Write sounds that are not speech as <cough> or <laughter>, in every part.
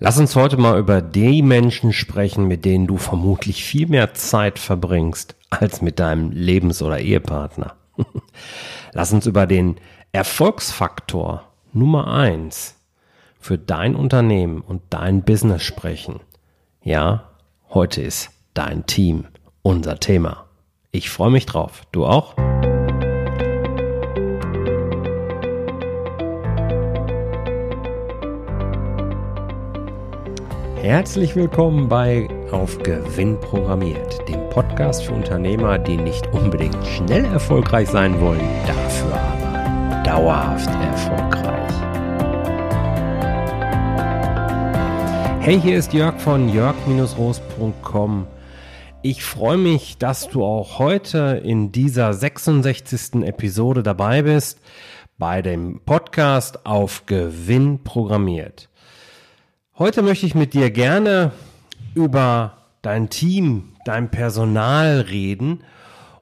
Lass uns heute mal über die Menschen sprechen, mit denen du vermutlich viel mehr Zeit verbringst als mit deinem Lebens- oder Ehepartner. <laughs> Lass uns über den Erfolgsfaktor Nummer eins für dein Unternehmen und dein Business sprechen. Ja, heute ist dein Team unser Thema. Ich freue mich drauf. Du auch? Herzlich willkommen bei Auf Gewinn programmiert, dem Podcast für Unternehmer, die nicht unbedingt schnell erfolgreich sein wollen, dafür aber dauerhaft erfolgreich. Hey, hier ist Jörg von jörg-roos.com. Ich freue mich, dass du auch heute in dieser 66. Episode dabei bist bei dem Podcast Auf Gewinn programmiert. Heute möchte ich mit dir gerne über dein Team, dein Personal reden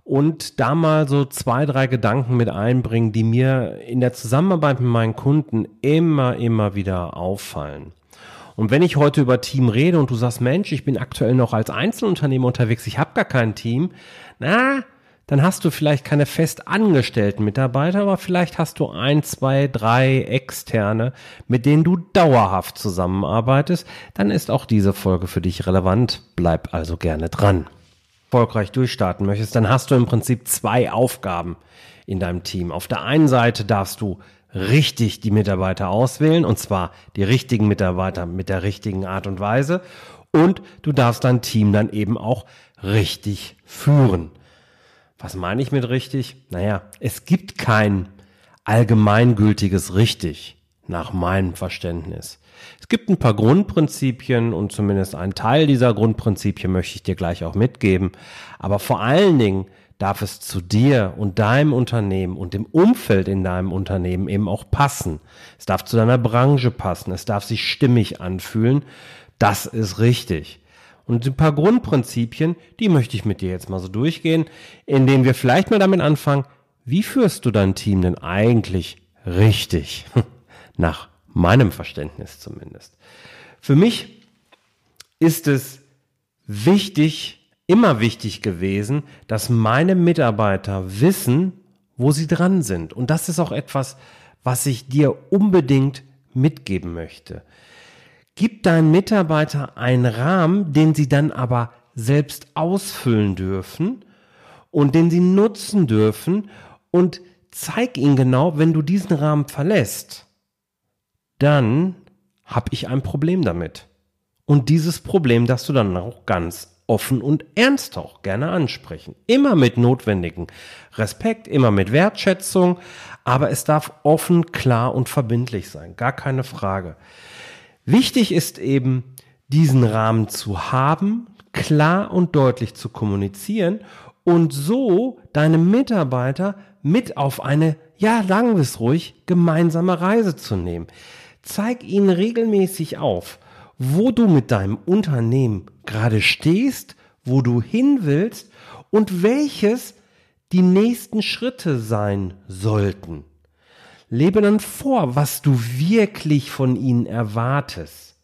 und da mal so zwei, drei Gedanken mit einbringen, die mir in der Zusammenarbeit mit meinen Kunden immer, immer wieder auffallen. Und wenn ich heute über Team rede und du sagst, Mensch, ich bin aktuell noch als Einzelunternehmer unterwegs, ich habe gar kein Team, na, dann hast du vielleicht keine fest angestellten Mitarbeiter, aber vielleicht hast du ein, zwei, drei externe, mit denen du dauerhaft zusammenarbeitest, dann ist auch diese Folge für dich relevant. Bleib also gerne dran. Erfolgreich durchstarten möchtest, dann hast du im Prinzip zwei Aufgaben in deinem Team. Auf der einen Seite darfst du richtig die Mitarbeiter auswählen, und zwar die richtigen Mitarbeiter mit der richtigen Art und Weise. Und du darfst dein Team dann eben auch richtig führen. Was meine ich mit richtig? Naja, es gibt kein allgemeingültiges richtig nach meinem Verständnis. Es gibt ein paar Grundprinzipien und zumindest ein Teil dieser Grundprinzipien möchte ich dir gleich auch mitgeben. Aber vor allen Dingen darf es zu dir und deinem Unternehmen und dem Umfeld in deinem Unternehmen eben auch passen. Es darf zu deiner Branche passen. Es darf sich stimmig anfühlen. Das ist richtig. Und ein paar Grundprinzipien, die möchte ich mit dir jetzt mal so durchgehen, indem wir vielleicht mal damit anfangen, wie führst du dein Team denn eigentlich richtig? <laughs> Nach meinem Verständnis zumindest. Für mich ist es wichtig, immer wichtig gewesen, dass meine Mitarbeiter wissen, wo sie dran sind. Und das ist auch etwas, was ich dir unbedingt mitgeben möchte. Gib deinen Mitarbeiter einen Rahmen, den sie dann aber selbst ausfüllen dürfen und den sie nutzen dürfen und zeig ihnen genau, wenn du diesen Rahmen verlässt, dann habe ich ein Problem damit. Und dieses Problem darfst du dann auch ganz offen und ernst auch gerne ansprechen. Immer mit notwendigen Respekt, immer mit Wertschätzung, aber es darf offen, klar und verbindlich sein. Gar keine Frage. Wichtig ist eben, diesen Rahmen zu haben, klar und deutlich zu kommunizieren und so deine Mitarbeiter mit auf eine, ja, sagen wir ruhig, gemeinsame Reise zu nehmen. Zeig ihnen regelmäßig auf, wo du mit deinem Unternehmen gerade stehst, wo du hin willst und welches die nächsten Schritte sein sollten. Lebe dann vor, was du wirklich von ihnen erwartest.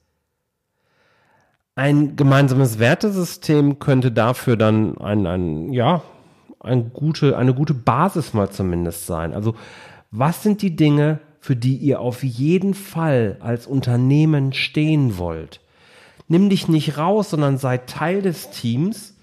Ein gemeinsames Wertesystem könnte dafür dann ein, ein ja, ein gute, eine gute Basis mal zumindest sein. Also, was sind die Dinge, für die ihr auf jeden Fall als Unternehmen stehen wollt? Nimm dich nicht raus, sondern sei Teil des Teams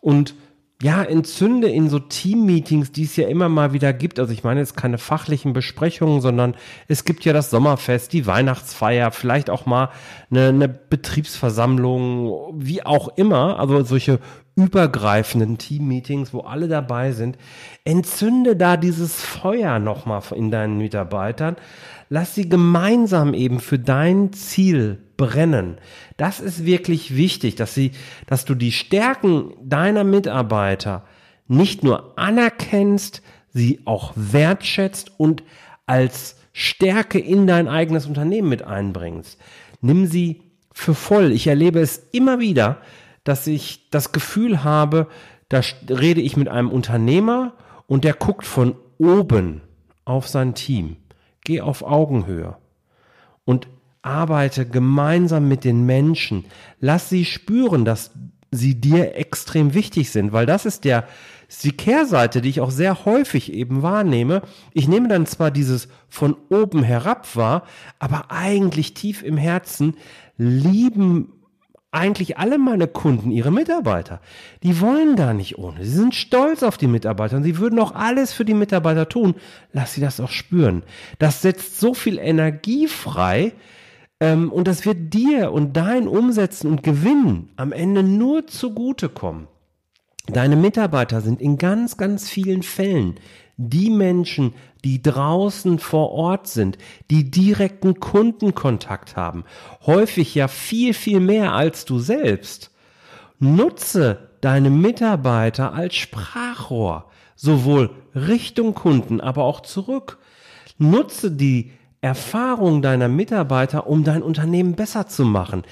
und ja, entzünde in so Team-Meetings, die es ja immer mal wieder gibt. Also ich meine jetzt keine fachlichen Besprechungen, sondern es gibt ja das Sommerfest, die Weihnachtsfeier, vielleicht auch mal eine, eine Betriebsversammlung, wie auch immer. Also solche übergreifenden Team-Meetings, wo alle dabei sind. Entzünde da dieses Feuer nochmal in deinen Mitarbeitern. Lass sie gemeinsam eben für dein Ziel brennen. Das ist wirklich wichtig, dass sie, dass du die Stärken deiner Mitarbeiter nicht nur anerkennst, sie auch wertschätzt und als Stärke in dein eigenes Unternehmen mit einbringst. Nimm sie für voll. Ich erlebe es immer wieder, dass ich das Gefühl habe, da rede ich mit einem Unternehmer und der guckt von oben auf sein Team. Geh auf Augenhöhe. Und arbeite gemeinsam mit den Menschen. Lass sie spüren, dass sie dir extrem wichtig sind, weil das ist der, ist die Kehrseite, die ich auch sehr häufig eben wahrnehme. Ich nehme dann zwar dieses von oben herab wahr, aber eigentlich tief im Herzen lieben eigentlich alle meine Kunden ihre Mitarbeiter. Die wollen gar nicht ohne. Sie sind stolz auf die Mitarbeiter und sie würden auch alles für die Mitarbeiter tun. Lass sie das auch spüren. Das setzt so viel Energie frei, ähm, und das wird dir und dein Umsetzen und Gewinn am Ende nur zugutekommen. Deine Mitarbeiter sind in ganz, ganz vielen Fällen die Menschen, die draußen vor Ort sind, die direkten Kundenkontakt haben, häufig ja viel, viel mehr als du selbst. Nutze deine Mitarbeiter als Sprachrohr, sowohl Richtung Kunden, aber auch zurück. Nutze die Erfahrung deiner Mitarbeiter, um dein Unternehmen besser zu machen.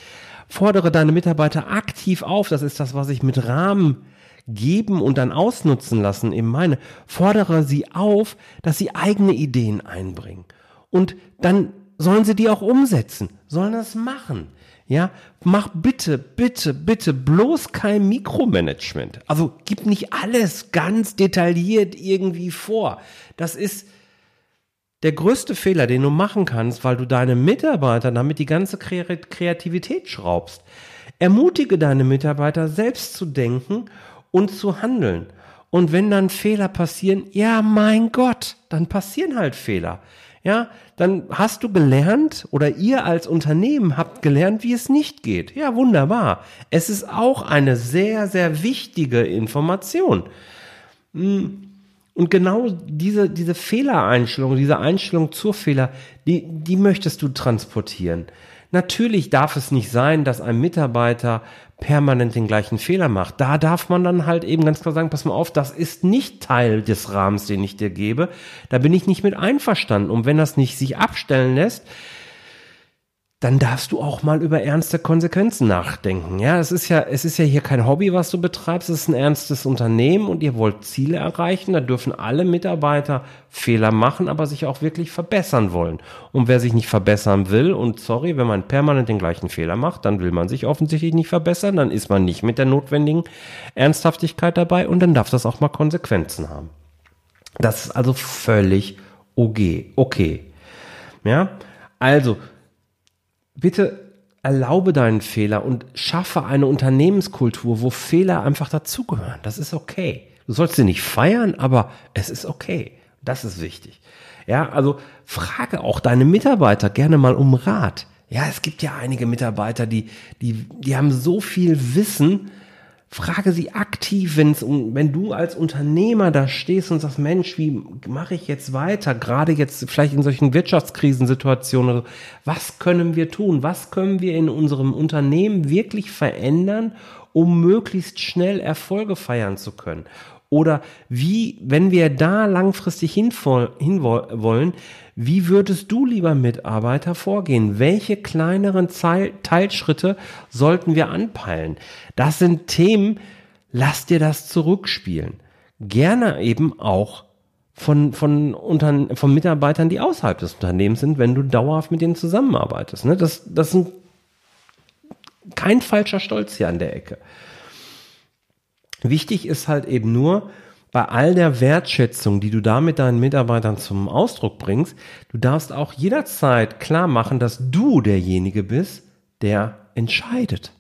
Fordere deine Mitarbeiter aktiv auf. Das ist das, was ich mit Rahmen geben und dann ausnutzen lassen eben meine. Fordere sie auf, dass sie eigene Ideen einbringen. Und dann sollen sie die auch umsetzen, sollen das machen. Ja, mach bitte, bitte, bitte bloß kein Mikromanagement. Also gib nicht alles ganz detailliert irgendwie vor. Das ist, der größte Fehler, den du machen kannst, weil du deine Mitarbeiter damit die ganze Kreativität schraubst. Ermutige deine Mitarbeiter selbst zu denken und zu handeln. Und wenn dann Fehler passieren, ja, mein Gott, dann passieren halt Fehler. Ja, dann hast du gelernt oder ihr als Unternehmen habt gelernt, wie es nicht geht. Ja, wunderbar. Es ist auch eine sehr, sehr wichtige Information. Hm und genau diese, diese Fehlereinstellung, diese Einstellung zur Fehler, die, die möchtest du transportieren. Natürlich darf es nicht sein, dass ein Mitarbeiter permanent den gleichen Fehler macht. Da darf man dann halt eben ganz klar sagen, pass mal auf, das ist nicht Teil des Rahmens, den ich dir gebe. Da bin ich nicht mit einverstanden. Und wenn das nicht sich abstellen lässt, dann darfst du auch mal über ernste Konsequenzen nachdenken. Ja, es ist ja, es ist ja hier kein Hobby, was du betreibst, es ist ein ernstes Unternehmen und ihr wollt Ziele erreichen. Da dürfen alle Mitarbeiter Fehler machen, aber sich auch wirklich verbessern wollen. Und wer sich nicht verbessern will, und sorry, wenn man permanent den gleichen Fehler macht, dann will man sich offensichtlich nicht verbessern, dann ist man nicht mit der notwendigen Ernsthaftigkeit dabei und dann darf das auch mal Konsequenzen haben. Das ist also völlig okay. okay. Ja, also bitte erlaube deinen Fehler und schaffe eine Unternehmenskultur, wo Fehler einfach dazugehören. Das ist okay. Du sollst sie nicht feiern, aber es ist okay. Das ist wichtig. Ja, also frage auch deine Mitarbeiter gerne mal um Rat. Ja, es gibt ja einige Mitarbeiter, die, die, die haben so viel Wissen, Frage sie aktiv, wenn's wenn du als Unternehmer da stehst und sagst, Mensch, wie mache ich jetzt weiter? Gerade jetzt vielleicht in solchen Wirtschaftskrisensituationen. Was können wir tun? Was können wir in unserem Unternehmen wirklich verändern, um möglichst schnell Erfolge feiern zu können? Oder wie, wenn wir da langfristig hin, hin wollen, wie würdest du, lieber Mitarbeiter, vorgehen? Welche kleineren Teilschritte sollten wir anpeilen? Das sind Themen, lass dir das zurückspielen. Gerne eben auch von, von, unter, von Mitarbeitern, die außerhalb des Unternehmens sind, wenn du dauerhaft mit denen zusammenarbeitest. Ne? Das, das ist kein falscher Stolz hier an der Ecke. Wichtig ist halt eben nur, bei all der Wertschätzung, die du da mit deinen Mitarbeitern zum Ausdruck bringst, du darfst auch jederzeit klar machen, dass du derjenige bist, der entscheidet.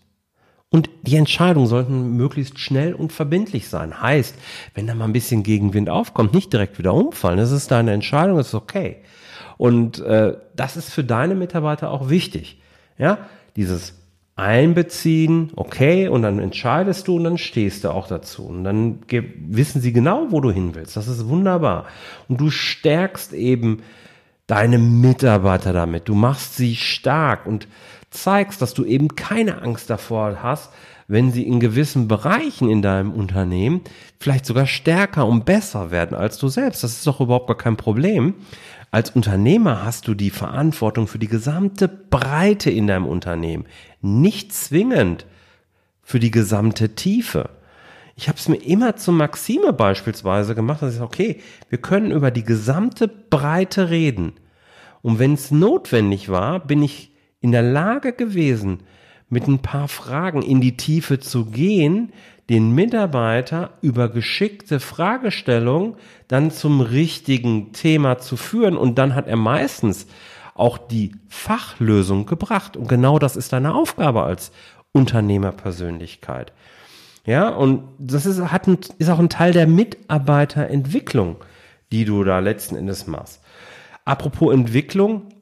Und die Entscheidungen sollten möglichst schnell und verbindlich sein. Heißt, wenn da mal ein bisschen Gegenwind aufkommt, nicht direkt wieder umfallen. Das ist deine Entscheidung, das ist okay. Und äh, das ist für deine Mitarbeiter auch wichtig. Ja, dieses einbeziehen, okay, und dann entscheidest du und dann stehst du auch dazu. Und dann wissen sie genau, wo du hin willst. Das ist wunderbar. Und du stärkst eben deine Mitarbeiter damit. Du machst sie stark und zeigst, dass du eben keine Angst davor hast, wenn sie in gewissen Bereichen in deinem Unternehmen vielleicht sogar stärker und besser werden als du selbst. Das ist doch überhaupt gar kein Problem. Als Unternehmer hast du die Verantwortung für die gesamte Breite in deinem Unternehmen, nicht zwingend für die gesamte Tiefe. Ich habe es mir immer zur Maxime beispielsweise gemacht, dass ich sage, okay, wir können über die gesamte Breite reden. Und wenn es notwendig war, bin ich in der Lage gewesen, mit ein paar Fragen in die Tiefe zu gehen, den Mitarbeiter über geschickte Fragestellung dann zum richtigen Thema zu führen und dann hat er meistens auch die Fachlösung gebracht und genau das ist deine Aufgabe als Unternehmerpersönlichkeit. Ja, und das ist, hat ein, ist auch ein Teil der Mitarbeiterentwicklung, die du da letzten Endes machst. Apropos Entwicklung,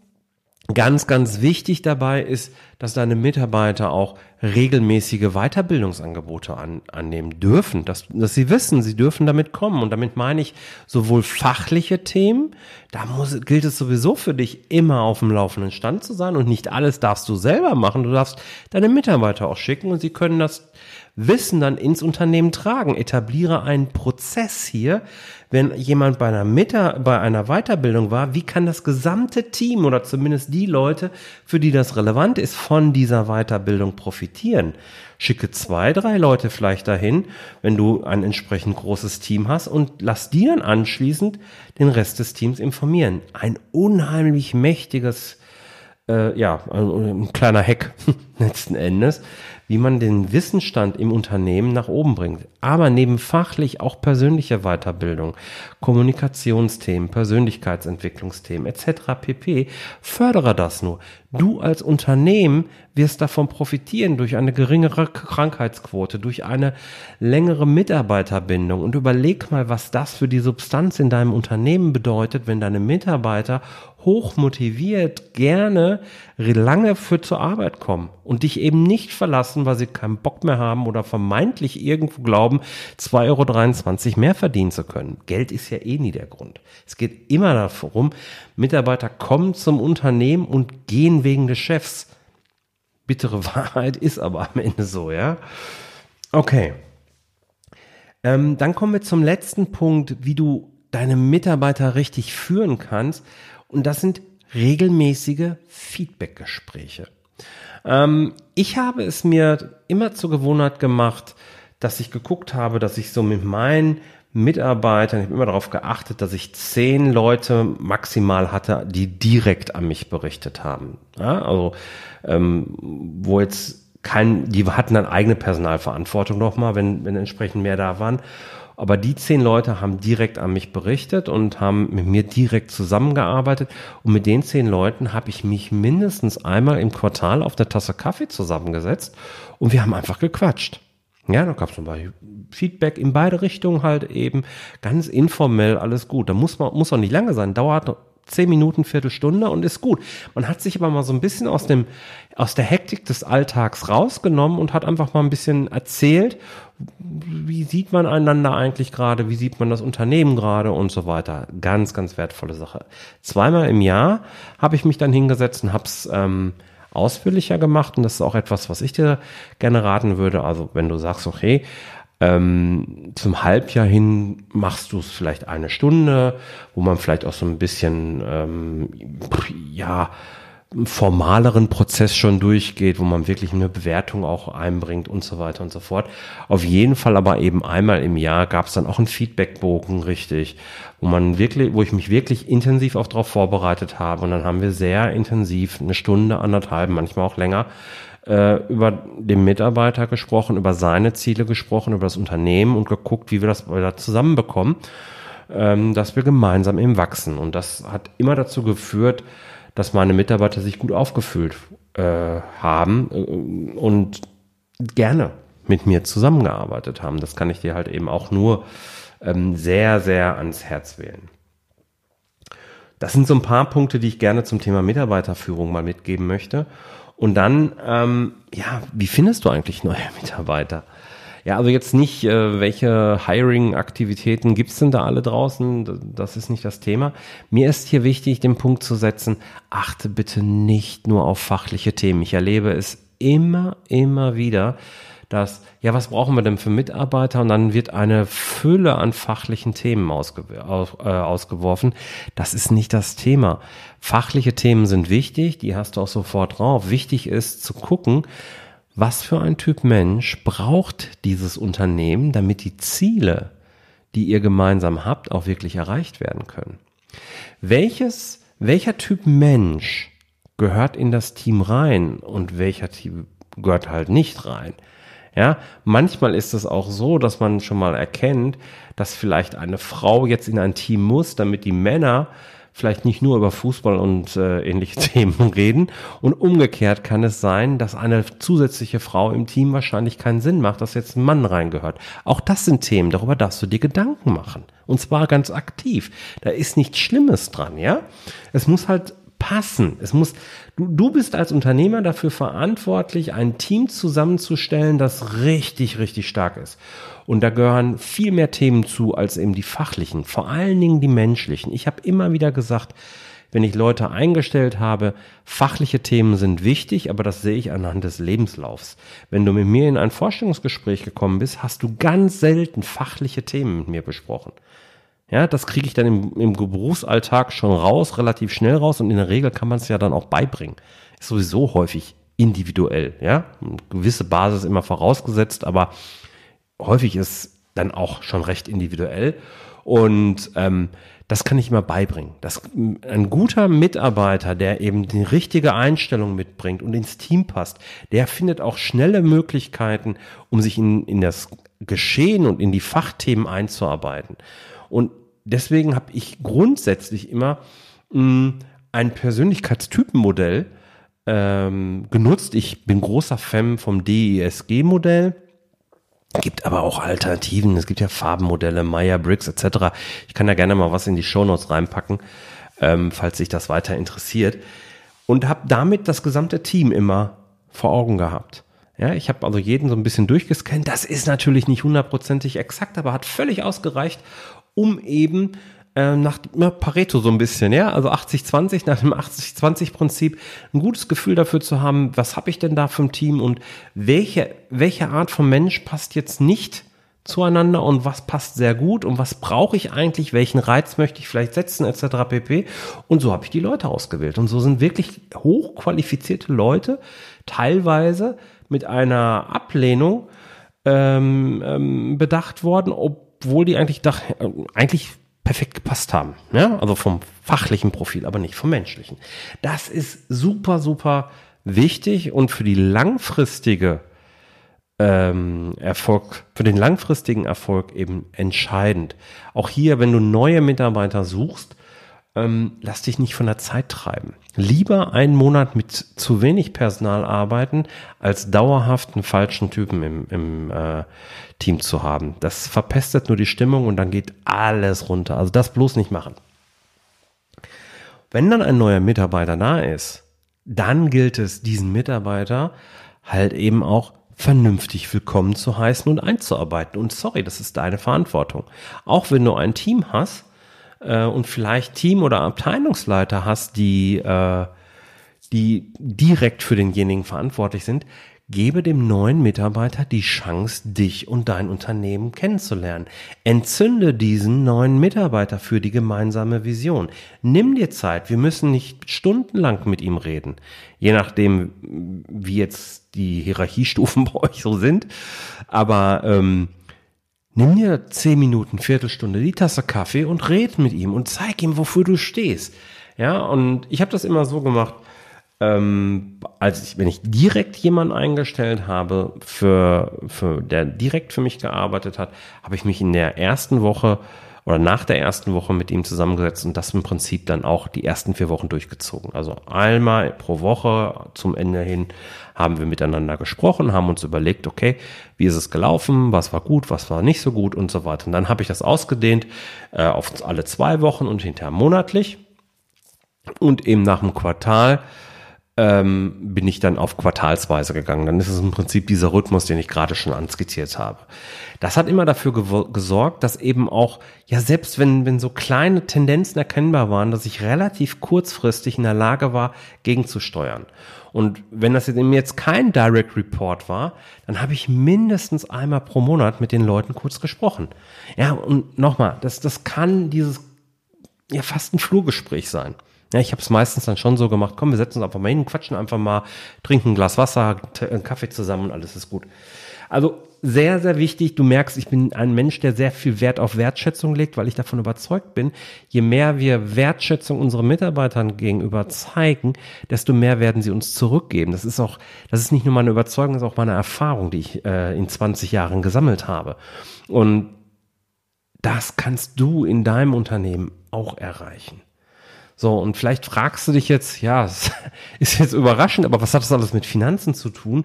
Ganz, ganz wichtig dabei ist, dass deine Mitarbeiter auch regelmäßige Weiterbildungsangebote an, annehmen dürfen, dass, dass sie wissen, sie dürfen damit kommen. Und damit meine ich sowohl fachliche Themen, da muss, gilt es sowieso für dich immer auf dem laufenden Stand zu sein und nicht alles darfst du selber machen. Du darfst deine Mitarbeiter auch schicken und sie können das Wissen dann ins Unternehmen tragen. Etabliere einen Prozess hier. Wenn jemand bei einer, Meta, bei einer Weiterbildung war, wie kann das gesamte Team oder zumindest die Leute, für die das relevant ist, von dieser Weiterbildung profitieren? Schicke zwei, drei Leute vielleicht dahin, wenn du ein entsprechend großes Team hast und lass die dann anschließend den Rest des Teams informieren. Ein unheimlich mächtiges äh, ja, ein, ein kleiner Hack <laughs> letzten Endes, wie man den Wissensstand im Unternehmen nach oben bringt. Aber neben fachlich auch persönliche Weiterbildung, Kommunikationsthemen, Persönlichkeitsentwicklungsthemen etc. pp. Fördere das nur. Du als Unternehmen wirst davon profitieren durch eine geringere Krankheitsquote, durch eine längere Mitarbeiterbindung und überleg mal, was das für die Substanz in deinem Unternehmen bedeutet, wenn deine Mitarbeiter hoch motiviert gerne lange für zur Arbeit kommen und dich eben nicht verlassen, weil sie keinen Bock mehr haben oder vermeintlich irgendwo glauben, 2,23 Euro mehr verdienen zu können. Geld ist ja eh nie der Grund. Es geht immer darum, Mitarbeiter kommen zum Unternehmen und gehen wegen des Chefs. Bittere <laughs> Wahrheit ist aber am Ende so, ja. Okay. Ähm, dann kommen wir zum letzten Punkt, wie du deine Mitarbeiter richtig führen kannst. Und das sind regelmäßige Feedbackgespräche. Ähm, ich habe es mir immer zur Gewohnheit gemacht, dass ich geguckt habe, dass ich so mit meinen Mitarbeitern, ich habe immer darauf geachtet, dass ich zehn Leute maximal hatte, die direkt an mich berichtet haben. Ja, also ähm, wo jetzt kein, die hatten dann eigene Personalverantwortung nochmal, wenn, wenn entsprechend mehr da waren. Aber die zehn Leute haben direkt an mich berichtet und haben mit mir direkt zusammengearbeitet. Und mit den zehn Leuten habe ich mich mindestens einmal im Quartal auf der Tasse Kaffee zusammengesetzt und wir haben einfach gequatscht. Ja, da gab es zum Beispiel Feedback in beide Richtungen halt eben, ganz informell, alles gut. Da muss man, muss auch nicht lange sein, dauert zehn Minuten, Viertelstunde und ist gut. Man hat sich aber mal so ein bisschen aus dem, aus der Hektik des Alltags rausgenommen und hat einfach mal ein bisschen erzählt, wie sieht man einander eigentlich gerade, wie sieht man das Unternehmen gerade und so weiter. Ganz, ganz wertvolle Sache. Zweimal im Jahr habe ich mich dann hingesetzt und habe es ähm, ausführlicher gemacht und das ist auch etwas, was ich dir gerne raten würde. Also wenn du sagst, okay, ähm, zum Halbjahr hin machst du es vielleicht eine Stunde, wo man vielleicht auch so ein bisschen, ähm, ja, formaleren Prozess schon durchgeht, wo man wirklich eine Bewertung auch einbringt und so weiter und so fort. Auf jeden Fall aber eben einmal im Jahr gab es dann auch einen Feedbackbogen, richtig, wo man wirklich, wo ich mich wirklich intensiv auch darauf vorbereitet habe. Und dann haben wir sehr intensiv eine Stunde, anderthalb, manchmal auch länger, äh, über den Mitarbeiter gesprochen, über seine Ziele gesprochen, über das Unternehmen und geguckt, wie wir das wieder zusammenbekommen, ähm, dass wir gemeinsam eben wachsen. Und das hat immer dazu geführt, dass meine Mitarbeiter sich gut aufgefüllt äh, haben äh, und gerne mit mir zusammengearbeitet haben. Das kann ich dir halt eben auch nur ähm, sehr, sehr ans Herz wählen. Das sind so ein paar Punkte, die ich gerne zum Thema Mitarbeiterführung mal mitgeben möchte. Und dann, ähm, ja, wie findest du eigentlich neue <laughs> Mitarbeiter? Ja, also jetzt nicht, äh, welche Hiring-Aktivitäten gibt's denn da alle draußen? Das ist nicht das Thema. Mir ist hier wichtig, den Punkt zu setzen, achte bitte nicht nur auf fachliche Themen. Ich erlebe es immer, immer wieder, dass, ja, was brauchen wir denn für Mitarbeiter? Und dann wird eine Fülle an fachlichen Themen ausge aus, äh, ausgeworfen. Das ist nicht das Thema. Fachliche Themen sind wichtig, die hast du auch sofort drauf. Wichtig ist zu gucken, was für ein Typ Mensch braucht dieses Unternehmen, damit die Ziele, die ihr gemeinsam habt, auch wirklich erreicht werden können. Welches, welcher Typ Mensch gehört in das Team rein und welcher Team gehört halt nicht rein. Ja, manchmal ist es auch so, dass man schon mal erkennt, dass vielleicht eine Frau jetzt in ein Team muss, damit die Männer vielleicht nicht nur über Fußball und äh, ähnliche <laughs> Themen reden. Und umgekehrt kann es sein, dass eine zusätzliche Frau im Team wahrscheinlich keinen Sinn macht, dass jetzt ein Mann reingehört. Auch das sind Themen, darüber darfst du dir Gedanken machen. Und zwar ganz aktiv. Da ist nichts Schlimmes dran, ja? Es muss halt passen. Es muss, du, du bist als Unternehmer dafür verantwortlich, ein Team zusammenzustellen, das richtig, richtig stark ist. Und da gehören viel mehr Themen zu als eben die fachlichen, vor allen Dingen die menschlichen. Ich habe immer wieder gesagt, wenn ich Leute eingestellt habe, fachliche Themen sind wichtig, aber das sehe ich anhand des Lebenslaufs. Wenn du mit mir in ein Vorstellungsgespräch gekommen bist, hast du ganz selten fachliche Themen mit mir besprochen. Ja, das kriege ich dann im, im Berufsalltag schon raus, relativ schnell raus und in der Regel kann man es ja dann auch beibringen. Ist sowieso häufig individuell, ja. Eine gewisse Basis immer vorausgesetzt, aber häufig ist dann auch schon recht individuell. Und ähm, das kann ich immer beibringen. Das, ein guter Mitarbeiter, der eben die richtige Einstellung mitbringt und ins Team passt, der findet auch schnelle Möglichkeiten, um sich in, in das Geschehen und in die Fachthemen einzuarbeiten. Und deswegen habe ich grundsätzlich immer mh, hm, ein Persönlichkeitstypenmodell ähm, genutzt. Ich bin großer Fan vom DESG-Modell. Gibt aber auch Alternativen. Es gibt ja Farbenmodelle, Meyer-Briggs etc. Ich kann da gerne mal was in die Shownotes reinpacken, ähm, falls sich das weiter interessiert. Und habe damit das gesamte Team immer vor Augen gehabt. Ja, ich habe also jeden so ein bisschen durchgescannt. Das ist natürlich nicht hundertprozentig exakt, aber hat völlig ausgereicht, um eben äh, nach ja, Pareto so ein bisschen, ja, also 80-20, nach dem 80-20-Prinzip ein gutes Gefühl dafür zu haben, was habe ich denn da für ein Team und welche, welche Art von Mensch passt jetzt nicht zueinander und was passt sehr gut und was brauche ich eigentlich, welchen Reiz möchte ich vielleicht setzen, etc. pp. Und so habe ich die Leute ausgewählt. Und so sind wirklich hochqualifizierte Leute teilweise mit einer Ablehnung ähm, ähm, bedacht worden, ob obwohl die eigentlich, dach, äh, eigentlich perfekt gepasst haben. Ja? Also vom fachlichen Profil, aber nicht vom menschlichen. Das ist super, super wichtig und für die langfristige ähm, Erfolg, für den langfristigen Erfolg eben entscheidend. Auch hier, wenn du neue Mitarbeiter suchst, ähm, lass dich nicht von der Zeit treiben. Lieber einen Monat mit zu wenig Personal arbeiten, als dauerhaft einen falschen Typen im, im äh, Team zu haben. Das verpestet nur die Stimmung und dann geht alles runter. Also das bloß nicht machen. Wenn dann ein neuer Mitarbeiter da ist, dann gilt es, diesen Mitarbeiter halt eben auch vernünftig willkommen zu heißen und einzuarbeiten. Und sorry, das ist deine Verantwortung. Auch wenn du ein Team hast, äh, und vielleicht Team- oder Abteilungsleiter hast, die, äh, die direkt für denjenigen verantwortlich sind, gebe dem neuen Mitarbeiter die Chance, dich und dein Unternehmen kennenzulernen. Entzünde diesen neuen Mitarbeiter für die gemeinsame Vision. Nimm dir Zeit. Wir müssen nicht stundenlang mit ihm reden. Je nachdem, wie jetzt die Hierarchiestufen <laughs> bei euch so sind. Aber ähm, Nimm dir zehn Minuten, Viertelstunde, die Tasse Kaffee und red mit ihm und zeig ihm, wofür du stehst. Ja, und ich habe das immer so gemacht, ähm, als ich, wenn ich direkt jemanden eingestellt habe, für, für der direkt für mich gearbeitet hat, habe ich mich in der ersten Woche oder nach der ersten Woche mit ihm zusammengesetzt und das im Prinzip dann auch die ersten vier Wochen durchgezogen. Also einmal pro Woche zum Ende hin haben wir miteinander gesprochen, haben uns überlegt, okay, wie ist es gelaufen, was war gut, was war nicht so gut und so weiter. Und dann habe ich das ausgedehnt äh, auf alle zwei Wochen und hinterher monatlich und eben nach dem Quartal ähm, bin ich dann auf quartalsweise gegangen. Dann ist es im Prinzip dieser Rhythmus, den ich gerade schon anskizziert habe. Das hat immer dafür gesorgt, dass eben auch, ja, selbst wenn, wenn so kleine Tendenzen erkennbar waren, dass ich relativ kurzfristig in der Lage war, gegenzusteuern. Und wenn das jetzt kein Direct Report war, dann habe ich mindestens einmal pro Monat mit den Leuten kurz gesprochen. Ja, und nochmal, das, das kann dieses, ja, fast ein Flurgespräch sein. Ja, ich habe es meistens dann schon so gemacht, komm, wir setzen uns einfach mal hin, quatschen einfach mal, trinken ein Glas Wasser, einen Kaffee zusammen und alles ist gut. Also sehr, sehr wichtig. Du merkst, ich bin ein Mensch, der sehr viel Wert auf Wertschätzung legt, weil ich davon überzeugt bin, je mehr wir Wertschätzung unseren Mitarbeitern gegenüber zeigen, desto mehr werden sie uns zurückgeben. Das ist auch, das ist nicht nur meine Überzeugung, das ist auch meine Erfahrung, die ich äh, in 20 Jahren gesammelt habe. Und das kannst du in deinem Unternehmen auch erreichen. So, und vielleicht fragst du dich jetzt, ja, <laughs> ist jetzt überraschend, aber was hat das alles mit Finanzen zu tun?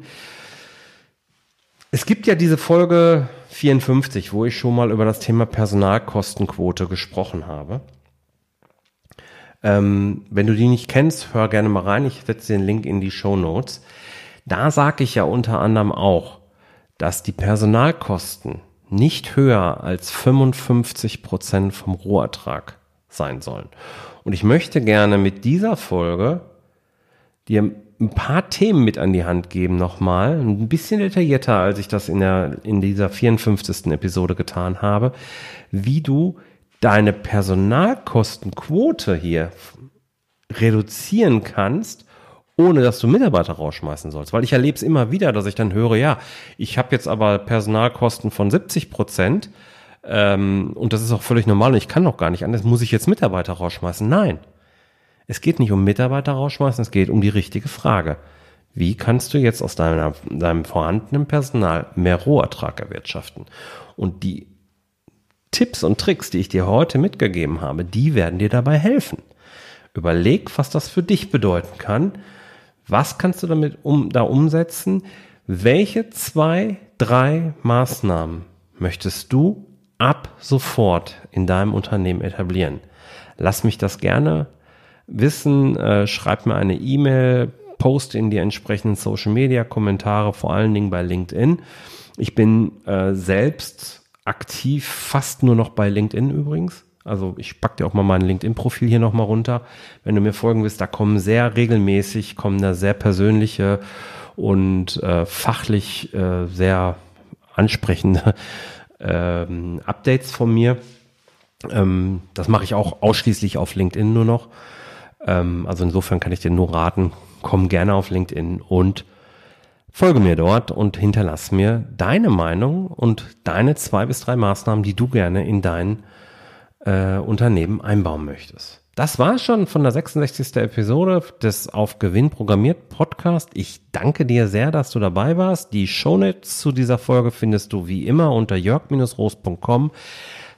Es gibt ja diese Folge 54, wo ich schon mal über das Thema Personalkostenquote gesprochen habe. Ähm, wenn du die nicht kennst, hör gerne mal rein. Ich setze den Link in die Show Notes. Da sage ich ja unter anderem auch, dass die Personalkosten nicht höher als 55 Prozent vom Rohertrag sein sollen. Und ich möchte gerne mit dieser Folge dir ein paar Themen mit an die Hand geben nochmal, ein bisschen detaillierter, als ich das in, der, in dieser 54. Episode getan habe, wie du deine Personalkostenquote hier reduzieren kannst, ohne dass du Mitarbeiter rausschmeißen sollst. Weil ich erlebe es immer wieder, dass ich dann höre, ja, ich habe jetzt aber Personalkosten von 70 Prozent, ähm, und das ist auch völlig normal ich kann noch gar nicht anders, muss ich jetzt Mitarbeiter rausschmeißen? Nein. Es geht nicht um Mitarbeiter rausschmeißen, es geht um die richtige Frage. Wie kannst du jetzt aus deiner, deinem vorhandenen Personal mehr Rohertrag erwirtschaften? Und die Tipps und Tricks, die ich dir heute mitgegeben habe, die werden dir dabei helfen. Überleg, was das für dich bedeuten kann. Was kannst du damit um, da umsetzen? Welche zwei, drei Maßnahmen möchtest du ab sofort in deinem Unternehmen etablieren. Lass mich das gerne wissen, äh, schreib mir eine E-Mail, poste in die entsprechenden Social Media Kommentare, vor allen Dingen bei LinkedIn. Ich bin äh, selbst aktiv fast nur noch bei LinkedIn übrigens. Also ich pack dir auch mal mein LinkedIn-Profil hier nochmal runter. Wenn du mir folgen willst, da kommen sehr regelmäßig, kommen da sehr persönliche und äh, fachlich äh, sehr ansprechende ähm, Updates von mir. Ähm, das mache ich auch ausschließlich auf LinkedIn nur noch. Ähm, also insofern kann ich dir nur raten, komm gerne auf LinkedIn und folge mir dort und hinterlass mir deine Meinung und deine zwei bis drei Maßnahmen, die du gerne in dein äh, Unternehmen einbauen möchtest. Das war schon von der 66. Episode des Auf Gewinn programmiert Podcast. Ich danke dir sehr, dass du dabei warst. Die Shownotes zu dieser Folge findest du wie immer unter jörg-roos.com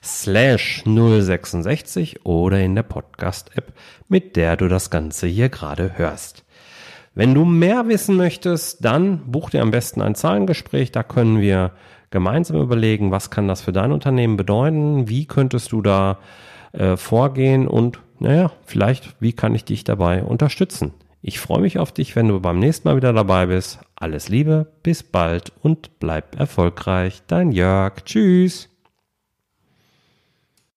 slash 066 oder in der Podcast-App, mit der du das Ganze hier gerade hörst. Wenn du mehr wissen möchtest, dann buch dir am besten ein Zahlengespräch. Da können wir gemeinsam überlegen, was kann das für dein Unternehmen bedeuten, wie könntest du da äh, vorgehen und naja, vielleicht, wie kann ich dich dabei unterstützen? Ich freue mich auf dich, wenn du beim nächsten Mal wieder dabei bist. Alles Liebe, bis bald und bleib erfolgreich. Dein Jörg. Tschüss.